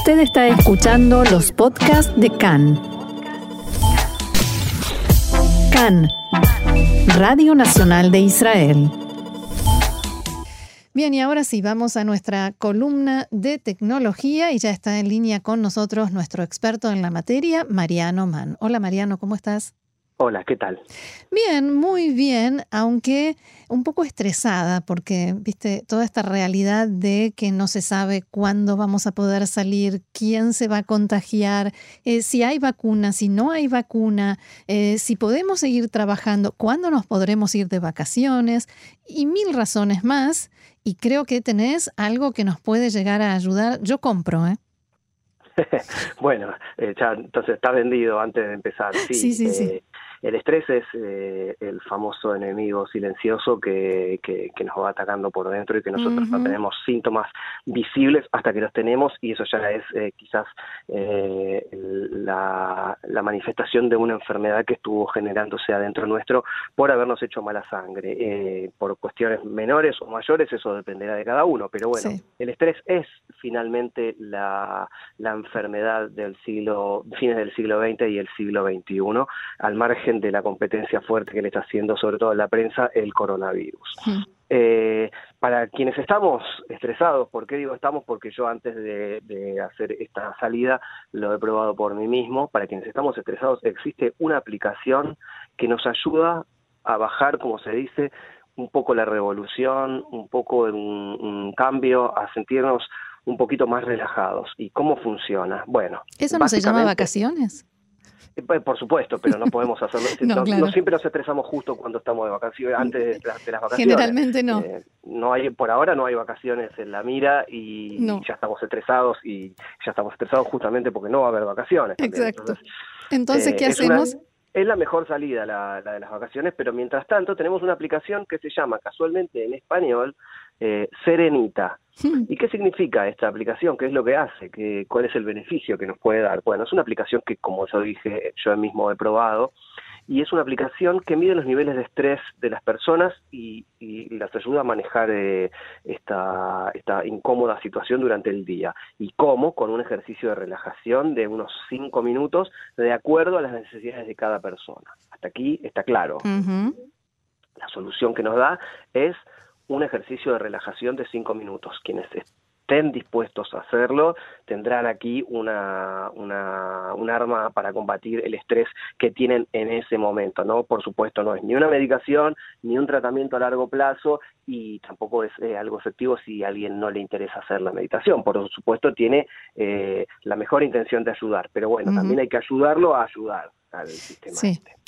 Usted está escuchando los podcasts de CAN. CAN, Radio Nacional de Israel. Bien, y ahora sí, vamos a nuestra columna de tecnología y ya está en línea con nosotros nuestro experto en la materia, Mariano Mann. Hola Mariano, ¿cómo estás? Hola, ¿qué tal? Bien, muy bien, aunque un poco estresada porque, viste, toda esta realidad de que no se sabe cuándo vamos a poder salir, quién se va a contagiar, eh, si hay vacuna, si no hay vacuna, eh, si podemos seguir trabajando, cuándo nos podremos ir de vacaciones y mil razones más. Y creo que tenés algo que nos puede llegar a ayudar. Yo compro, ¿eh? bueno, eh, ya entonces está vendido antes de empezar. Sí, sí, sí. El estrés es eh, el famoso enemigo silencioso que, que, nos va atacando por dentro y que nosotros no tenemos síntomas visibles hasta que los tenemos y eso ya es eh, quizás eh, la, la, manifestación de una enfermedad que estuvo generándose adentro nuestro por habernos hecho mala sangre. por cuestiones menores o mayores, eso dependerá de cada uno, pero bueno, el estrés es finalmente la, la enfermedad del siglo, fines del siglo XX y el siglo XXI, al margen de la competencia fuerte que le está haciendo, sobre todo en la prensa, el coronavirus. Eh, para quienes estamos estresados, ¿por qué digo estamos? Porque yo antes de, hacer esta salida lo he probado por mí mismo. Para quienes estamos estresados existe una aplicación que nos ayuda a bajar, como se dice, un poco la revolución, un poco un, un cambio, a sentirnos un poquito más relajados. ¿Y cómo funciona? Bueno. ¿Eso no se llama vacaciones? Por supuesto, pero no podemos hacerlo. no, siempre nos estresamos justo cuando estamos de vacaciones, antes de, las vacaciones. Generalmente no. Eh, no hay, por ahora no hay vacaciones en la mira y, ya estamos estresados y ya estamos estresados justamente porque no va a haber vacaciones. Exacto. Entonces, ¿qué eh, hacemos? Es la mejor salida la, de las vacaciones, pero mientras tanto tenemos una aplicación que se llama casualmente en español Serenita. Hmm. ¿Y qué significa esta aplicación? ¿Qué es lo que hace? ¿Qué, ¿Cuál es el beneficio que nos puede dar? Bueno, es una aplicación que, como yo dije, yo mismo he probado, y es una aplicación que mide los niveles de estrés de las personas y, las ayuda a manejar eh, esta, esta incómoda situación durante el día. ¿Y cómo? Con un ejercicio de relajación de unos cinco minutos de acuerdo a las necesidades de cada persona. Hasta aquí está claro. La solución que nos da es un ejercicio de relajación de cinco minutos. Quienes estén dispuestos a hacerlo tendrán aquí una, una, un arma para combatir el estrés que tienen en ese momento. No, por supuesto, no es ni una medicación ni un tratamiento a largo plazo y tampoco es eh, algo efectivo si a alguien no le interesa hacer la meditación. Por supuesto, tiene eh, la mejor intención de ayudar, pero bueno, también hay que ayudarlo a ayudar al sistema. Este.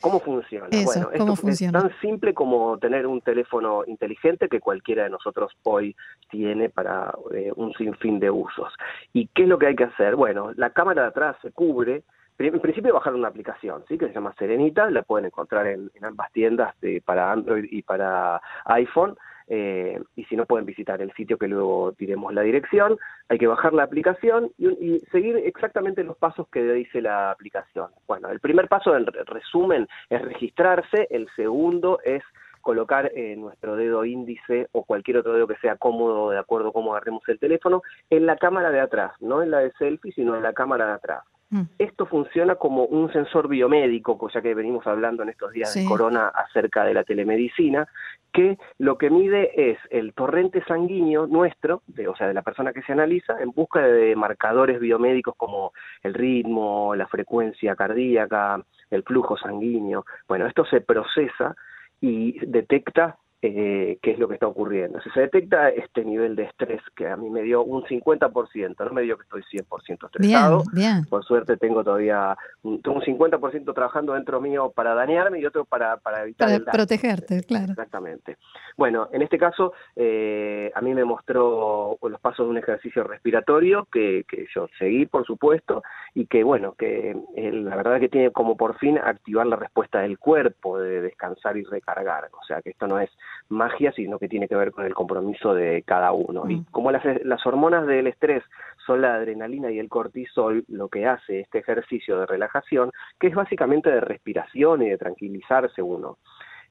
¿Cómo funciona? bueno, esto es tan simple como tener un teléfono inteligente que cualquiera de nosotros hoy tiene para eh, un sinfín de usos. ¿Y qué es lo que hay que hacer? Bueno, la cámara de atrás se cubre. En principio bajar una aplicación, ¿sí? que se llama Serenita, la pueden encontrar en, ambas tiendas de, para Android y para iPhone. Eh, y si no pueden visitar el sitio que luego diremos la dirección, hay que bajar la aplicación y, seguir exactamente los pasos que dice la aplicación. Bueno, el primer paso en resumen es registrarse, el segundo es colocar eh, nuestro dedo índice o cualquier otro dedo que sea cómodo de acuerdo a cómo agarremos el teléfono en la cámara de atrás, no en la de selfie, sino en la cámara de atrás. Mm. Esto funciona como un sensor biomédico, cosa que venimos hablando en estos días de corona acerca de la telemedicina, que lo que mide es el torrente sanguíneo nuestro, de, o sea, de la persona que se analiza, en busca de marcadores biomédicos como el ritmo, la frecuencia cardíaca, el flujo sanguíneo. Bueno, esto se procesa y detecta eh, qué es lo que está ocurriendo. Si se detecta este nivel de estrés que a mí me dio un 50%, no me dio que estoy 100% estresado, por suerte tengo todavía un, un 50% trabajando dentro mío para dañarme y otro para, para evitar para protegerte, claro. Exactamente. Bueno, en este caso eh, a mí me mostró los pasos de un ejercicio respiratorio que, que yo seguí, por supuesto, y que bueno, que eh, la verdad que tiene como por fin activar la respuesta del cuerpo de descansar y recargar, o sea que esto no es magia, sino que tiene que ver con el compromiso de cada uno. Y mm. como las, las hormonas del estrés son la adrenalina y el cortisol, lo que hace este ejercicio de relajación, que es básicamente de respiración y de tranquilizarse uno.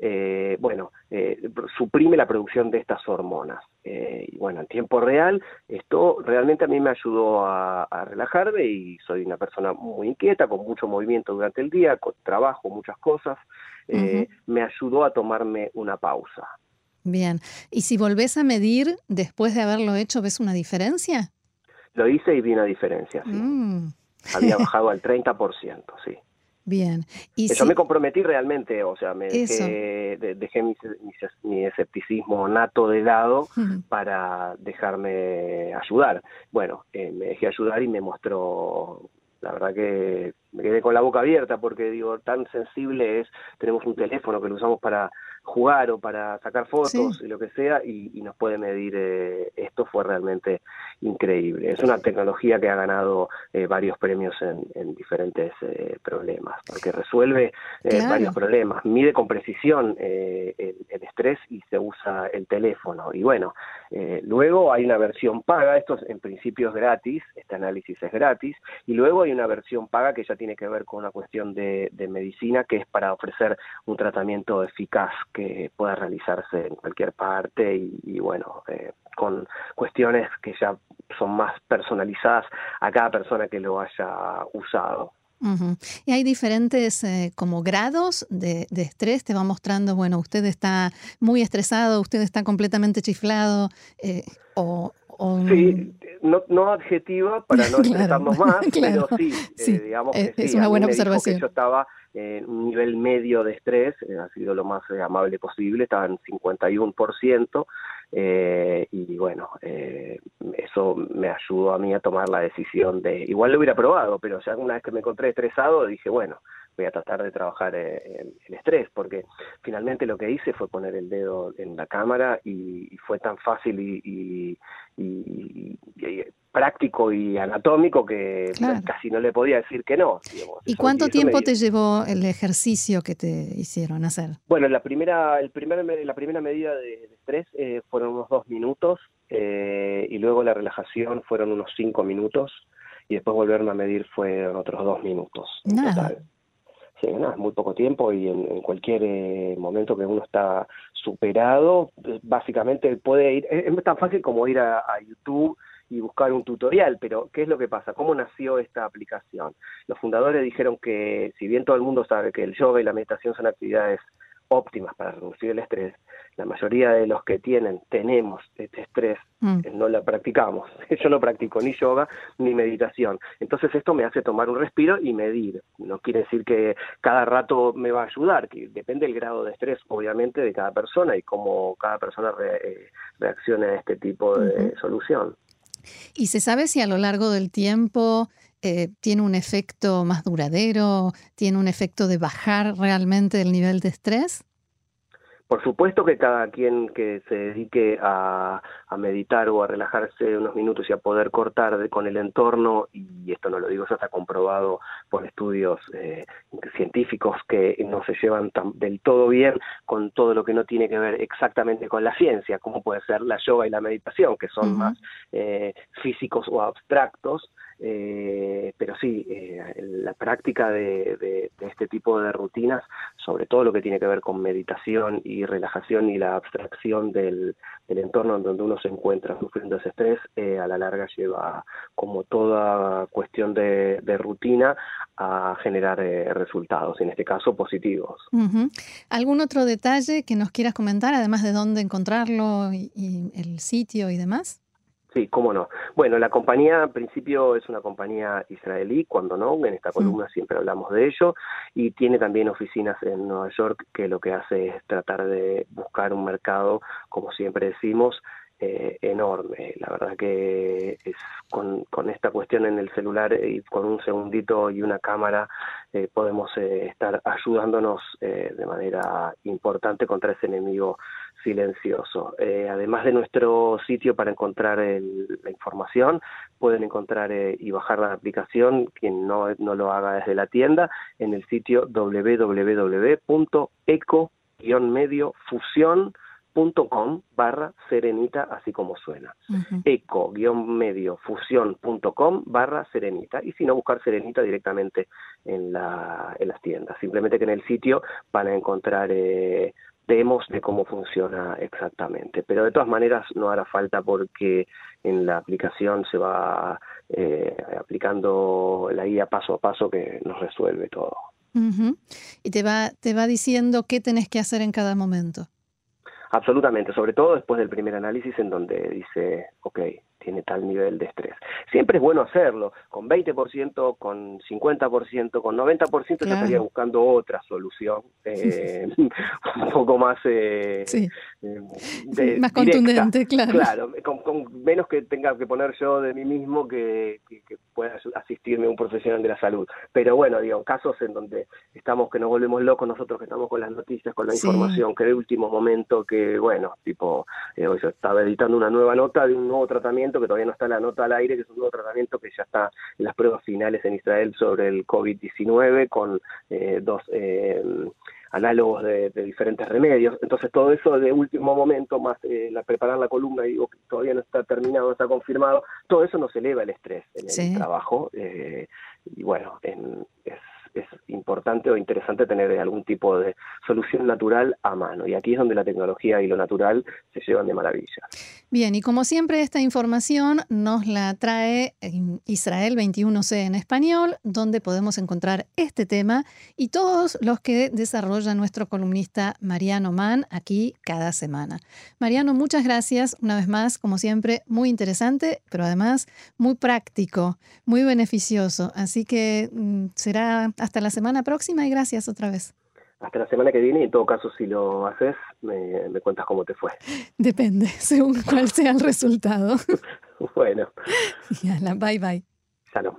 eh, bueno, eh, suprime la producción de estas hormonas. y bueno, en tiempo real, esto realmente a mí me ayudó a, relajarme y soy una persona muy inquieta, con mucho movimiento durante el día, con trabajo, muchas cosas. Me ayudó a tomarme una pausa. Bien, ¿y si volvés a medir después de haberlo hecho, ves una diferencia? Lo hice y vi una diferencia, sí. Mm. Había bajado al 30%, sí. Bien. ¿Y Eso me comprometí realmente, o sea, me dejé, dejé mi, escepticismo nato de lado para dejarme ayudar. Bueno, eh, me dejé ayudar y me mostró, la verdad que me quedé con la boca abierta porque digo, tan sensible es, tenemos un teléfono que lo usamos para jugar o para sacar fotos y lo que sea y, nos puede medir eh, esto fue realmente increíble. Es una tecnología que ha ganado eh, varios premios en, diferentes eh, problemas porque resuelve varios problemas mide con precisión el, el, estrés y se usa el teléfono. Y bueno luego hay una versión paga esto en principio es gratis este análisis es gratis y luego hay una versión paga que ya tiene que ver con una cuestión de, de medicina que es para ofrecer un tratamiento eficaz que pueda realizarse en cualquier parte y, bueno, eh, con cuestiones que ya son más personalizadas a cada persona que lo haya usado. Y hay diferentes eh, como grados de, estrés, te va mostrando, bueno, usted está muy estresado, usted está completamente chiflado, eh, o, Sí, no, no adjetiva para no estresarnos más, pero sí, digamos que es una buena observación. yo estaba en un nivel medio de estrés, eh, ha sido lo más eh, amable posible, estaba en 51%, eh, y bueno, eh, eso me ayudó a mí a tomar la decisión de, igual lo hubiera probado, pero ya una vez que me encontré estresado, dije, bueno, voy a tratar de trabajar el, estrés, porque finalmente lo que hice fue poner el dedo en la cámara y, fue tan fácil y, práctico y anatómico que casi no le podía decir que no. ¿Y cuánto tiempo te llevó el ejercicio que te hicieron hacer? Bueno, la primera, el primer, la primera medida de, estrés eh, fueron unos dos minutos eh, y luego la relajación fueron unos cinco minutos y después volverme a medir fueron otros dos minutos. Nada. Sí, nada, muy poco tiempo y en, cualquier eh, momento que uno está superado, básicamente puede ir, es, tan fácil como ir a, a YouTube y buscar un tutorial, pero ¿qué es lo que pasa? ¿Cómo nació esta aplicación? Los fundadores dijeron que si bien todo el mundo sabe que el yoga y la meditación son actividades óptimas para reducir el estrés, la mayoría de los que tienen, tenemos este estrés, mm. eh, no la practicamos. Yo no practico ni yoga ni meditación. Entonces esto me hace tomar un respiro y medir. No quiere decir que cada rato me va a ayudar, que depende del grado de estrés, obviamente, de cada persona y cómo cada persona eh, reacciona a este tipo de solución. ¿Y se sabe si a lo largo del tiempo eh, tiene un efecto más duradero, tiene un efecto de bajar realmente el nivel de estrés? Por supuesto que cada quien que se dedique a, meditar o a relajarse unos minutos y a poder cortar con el entorno, y esto no lo digo, eso está comprobado por estudios eh, científicos que no se llevan del todo bien con todo lo que no tiene que ver exactamente con la ciencia, como puede ser la yoga y la meditación, que son más eh, físicos o abstractos, eh, pero sí, eh, la práctica de, este tipo de rutinas, sobre todo lo que tiene que ver con meditación y relajación y la abstracción del, entorno en donde uno se encuentra sufriendo ese estrés, eh, a la larga lleva, como toda cuestión de, rutina, a generar resultados, en este caso positivos. ¿Algún otro detalle que nos quieras comentar, además de dónde encontrarlo y el sitio y demás? Sí, cómo no. Bueno, la compañía al principio es una compañía israelí, cuando no, en esta columna siempre hablamos de ello, y tiene también oficinas en Nueva York que lo que hace es tratar de buscar un mercado, como siempre decimos, eh, enorme. La verdad que es con, con, esta cuestión en el celular y con un segundito y una cámara eh, podemos eh, estar ayudándonos de manera importante contra ese enemigo silencioso. además de nuestro sitio para encontrar la información, pueden encontrar y bajar la aplicación, quien no, no lo haga desde la tienda, en el sitio www.eco-mediofusión.com com barra serenita, así como suena. eco-medio fusión.com barra serenita. Y si no, buscar serenita directamente en, la, en las tiendas. Simplemente que en el sitio van a encontrar eh, demos de cómo funciona exactamente. Pero de todas maneras no hará falta porque en la aplicación se va eh, aplicando la guía paso a paso que nos resuelve todo. Y te va, te va diciendo qué tenés que hacer en cada momento. Absolutamente, sobre todo después del primer análisis en donde dice, ok, tiene tal nivel de estrés. Siempre es bueno hacerlo, con 20%, con 50%, con 90%, yo estaría buscando otra solución, eh, un poco más... Eh, eh más contundente, claro. Claro, con, menos que tenga que poner yo de mí mismo que, pueda asistirme un profesional de la salud. Pero bueno, digo, casos en donde estamos, que nos volvemos locos nosotros que estamos con las noticias, con la información, que de último momento, que bueno, tipo, eh, hoy yo estaba editando una nueva nota de un nuevo tratamiento que todavía no está la nota al aire, que es un nuevo tratamiento que ya está en las pruebas finales en Israel sobre el COVID-19 con eh, dos eh, análogos de, diferentes remedios. Entonces todo eso de último momento, más eh, la, preparar la columna digo que todavía no está terminado, no está confirmado, todo eso nos eleva el estrés en el trabajo. y bueno, en, es es importante o interesante tener algún tipo de solución natural a mano. Y aquí es donde la tecnología y lo natural se llevan de maravilla. Bien, y como siempre esta información nos la trae Israel 21C en español, donde podemos encontrar este tema y todos los que desarrolla nuestro columnista Mariano Mann aquí cada semana. Mariano, muchas gracias una vez más, como siempre, muy interesante, pero además muy práctico, muy beneficioso. Así que mm, será hasta la semana próxima y gracias otra vez. Hasta la semana que viene y en todo caso si lo haces me, me cuentas cómo te fue. Depende, según cuál sea el resultado. bueno. Yala, bye bye. Salud.